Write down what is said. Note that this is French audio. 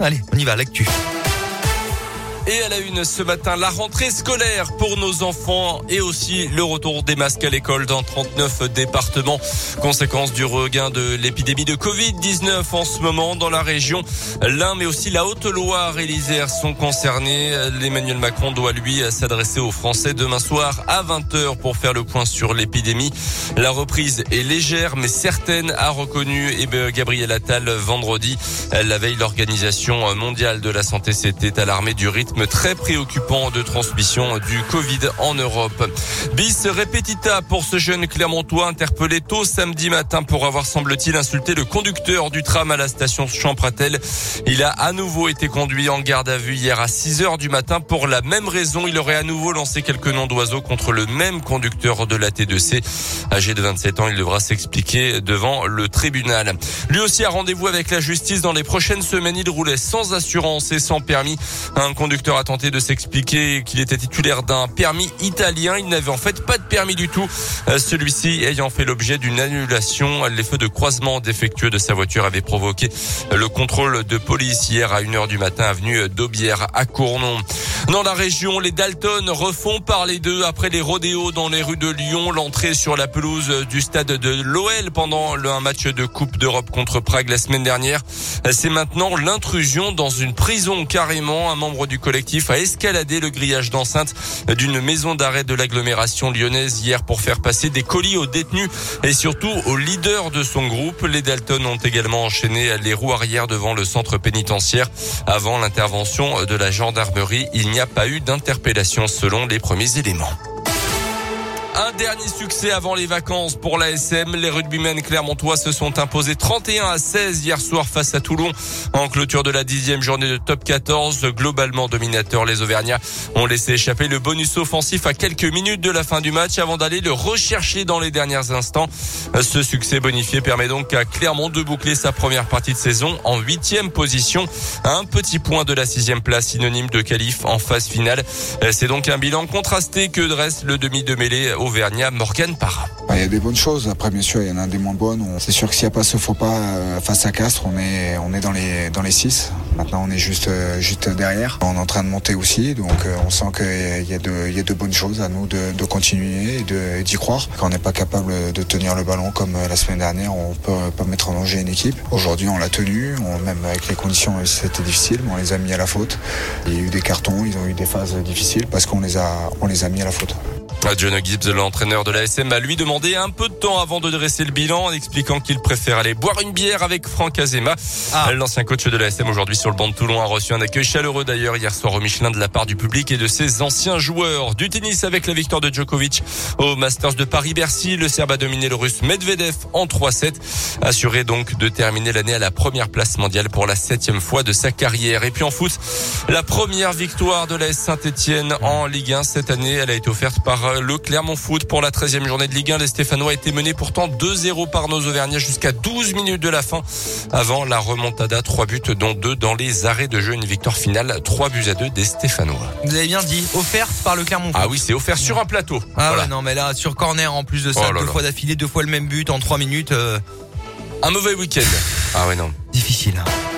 Allez, on y va, l'actu. Et à la une ce matin, la rentrée scolaire pour nos enfants et aussi le retour des masques à l'école dans 39 départements. Conséquence du regain de l'épidémie de Covid-19 en ce moment dans la région. L'Ain mais aussi la Haute-Loire et l'Isère sont concernés. Emmanuel Macron doit lui s'adresser aux Français demain soir à 20h pour faire le point sur l'épidémie. La reprise est légère mais certaine, a reconnu Gabriel Attal vendredi. La veille, l'Organisation mondiale de la santé s'était alarmée du rythme très préoccupant de transmission du Covid en Europe. Bis repetita pour ce jeune Clermontois interpellé tôt samedi matin pour avoir semble-t-il insulté le conducteur du tram à la station Champratel. Il a à nouveau été conduit en garde à vue hier à 6 heures du matin pour la même raison. Il aurait à nouveau lancé quelques noms d'oiseaux contre le même conducteur de la T2C. Âgé de 27 ans, il devra s'expliquer devant le tribunal. Lui aussi a rendez-vous avec la justice dans les prochaines semaines. Il roulait sans assurance et sans permis. Un conducteur a tenté de s'expliquer qu'il était titulaire d'un permis italien. Il n'avait en fait pas de permis du tout. Euh, celui-ci ayant fait l'objet d'une annulation. Les feux de croisement défectueux de sa voiture avaient provoqué le contrôle de police hier à 1h du matin avenue d'Aubière à Cournon. Dans la région, les Dalton refont parler d'eux après les rodéos dans les rues de Lyon. L'entrée sur la pelouse du stade de l'OL pendant un match de Coupe d'Europe contre Prague la semaine dernière. C'est maintenant l'intrusion dans une prison carrément. Un membre du collectif a escaladé le grillage d'enceinte d'une maison d'arrêt de l'agglomération lyonnaise hier pour faire passer des colis aux détenus et surtout aux leaders de son groupe. Les Dalton ont également enchaîné les roues arrière devant le centre pénitentiaire. Avant l'intervention de la gendarmerie, n'y a pas eu d'interpellation selon les premiers éléments. Un dernier succès avant les vacances pour l'ASM. Les rugbymen clermontois se sont imposés 31 à 16 hier soir face à Toulon en clôture de la dixième journée de top 14. Globalement dominateur, les Auvergnats ont laissé échapper le bonus offensif à quelques minutes de la fin du match avant d'aller le rechercher dans les derniers instants. Ce succès bonifié permet donc à Clermont de boucler sa première partie de saison en huitième position. Un petit point de la sixième place synonyme de qualif en phase finale. C'est donc un bilan contrasté que dresse le demi de mêlée Bah, il y a des bonnes choses. Après, bien sûr, il y en a des moins bonnes. C'est sûr que s'il n'y a pas ce faux pas euh, face à Castres, on est, on est dans les, dans six. Maintenant, on est juste, euh, juste derrière. On est en train de monter aussi. Donc, euh, on sent qu'il y a de, y a de bonnes choses à nous de, continuer et d'y croire. Quand on n'est pas capable de tenir le ballon comme la semaine dernière, on peut pas mettre en danger une équipe. Aujourd'hui, on l'a tenu. Même avec les conditions, c'était difficile, on les a mis à la faute. Il y a eu des cartons, ils ont eu des phases difficiles parce qu'on les a mis à la faute. John Gibbs, l'entraîneur de la SM, a lui demandé un peu de temps avant de dresser le bilan en expliquant qu'il préfère aller boire une bière avec Franck Azema. Ah. L'ancien coach de la SM aujourd'hui sur le banc de Toulon a reçu un accueil chaleureux d'ailleurs hier soir au Michelin de la part du public et de ses anciens joueurs. Du tennis avec la victoire de Djokovic au Masters de Paris-Bercy. Le Serbe a dominé le Russe Medvedev en 3-7. Assuré donc de terminer l'année à la première place mondiale pour la septième fois de sa carrière. Et puis en foot, la première victoire de la Saint-Etienne en Ligue 1 cette année, elle a été offerte par le Clermont Foot pour la 13e journée de Ligue 1. Les Stéphanois étaient menés pourtant 2-0 par nos Auvergnats jusqu'à 12 minutes de la fin avant la remontada. 3 buts dont 2 dans les arrêts de jeu. Une victoire finale 3 buts à 2 des Stéphanois. Vous avez bien dit, offerte par le Clermont Foot. Ah oui, c'est offert sur un plateau. Ah ouais, non mais là sur corner en plus de ça, oh deux fois d'affilée, deux fois le même but en 3 minutes. Euh. Un mauvais week-end. Ah ouais non. Difficile. Hein.